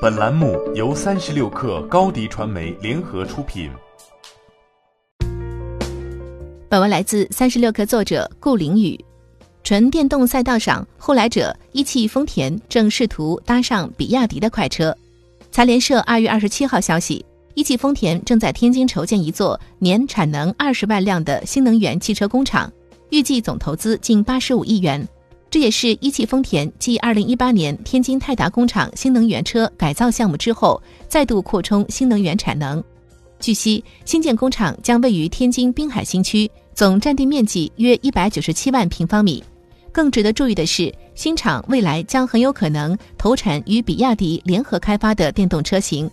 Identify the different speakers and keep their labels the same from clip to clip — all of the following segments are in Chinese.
Speaker 1: 本栏目由三十六克高低传媒联合出品。
Speaker 2: 本文来自三十六克作者顾凌宇。纯电动赛道上，后来者一汽丰田正试图搭上比亚迪的快车。财联社二月二十七号消息，一汽丰田正在天津筹建一座年产能二十万辆的新能源汽车工厂，预计总投资近八十五亿元。这也是一汽丰田继二零一八年天津泰达工厂新能源车改造项目之后，再度扩充新能源产能。据悉，新建工厂将位于天津滨海新区，总占地面积约一百九十七万平方米。更值得注意的是，新厂未来将很有可能投产与比亚迪联合开发的电动车型。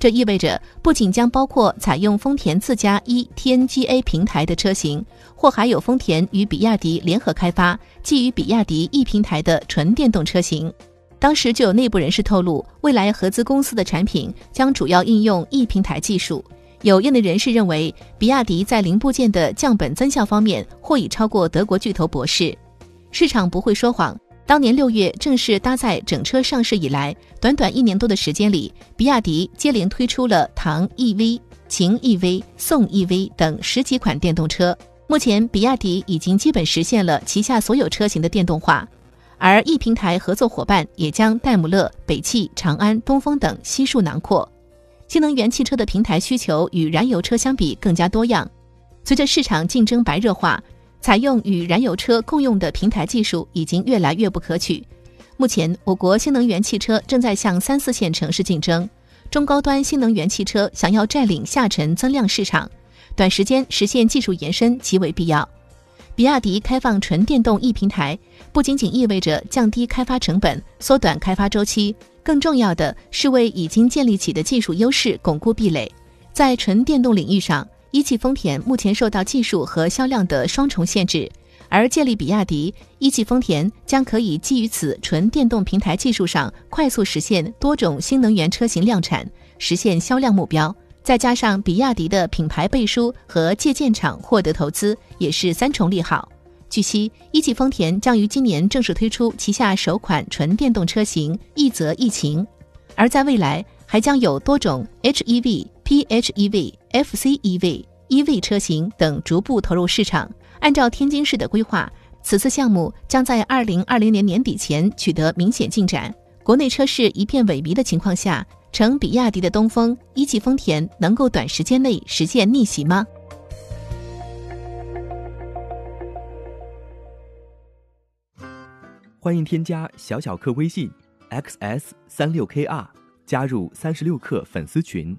Speaker 2: 这意味着，不仅将包括采用丰田自家一 TNGA 平台的车型，或还有丰田与比亚迪联合开发基于比亚迪 E 平台的纯电动车型。当时就有内部人士透露，未来合资公司的产品将主要应用 E 平台技术。有业内人士认为，比亚迪在零部件的降本增效方面或已超过德国巨头博世。市场不会说谎。当年六月正式搭载整车上市以来，短短一年多的时间里，比亚迪接连推出了唐 EV、秦 EV、宋 EV 等十几款电动车。目前，比亚迪已经基本实现了旗下所有车型的电动化，而 E 平台合作伙伴也将戴姆勒、北汽、长安、东风等悉数囊括。新能源汽车的平台需求与燃油车相比更加多样，随着市场竞争白热化。采用与燃油车共用的平台技术已经越来越不可取。目前，我国新能源汽车正在向三四线城市竞争，中高端新能源汽车想要占领下沉增量市场，短时间实现技术延伸极为必要。比亚迪开放纯电动 E 平台，不仅仅意味着降低开发成本、缩短开发周期，更重要的是为已经建立起的技术优势巩固壁垒，在纯电动领域上。一汽丰田目前受到技术和销量的双重限制，而建立比亚迪，一汽丰田将可以基于此纯电动平台技术上快速实现多种新能源车型量产，实现销量目标。再加上比亚迪的品牌背书和借鉴厂获得投资，也是三重利好。据悉，一汽丰田将于今年正式推出旗下首款纯电动车型奕泽奕晴，而在未来还将有多种 HEV。PHEV、FCEV、EV 车型等逐步投入市场。按照天津市的规划，此次项目将在二零二零年年底前取得明显进展。国内车市一片萎靡的情况下，乘比亚迪的东风、一汽丰田能够短时间内实现逆袭吗？
Speaker 3: 欢迎添加小小客微信 xs 三六 kr，加入三十六氪粉丝群。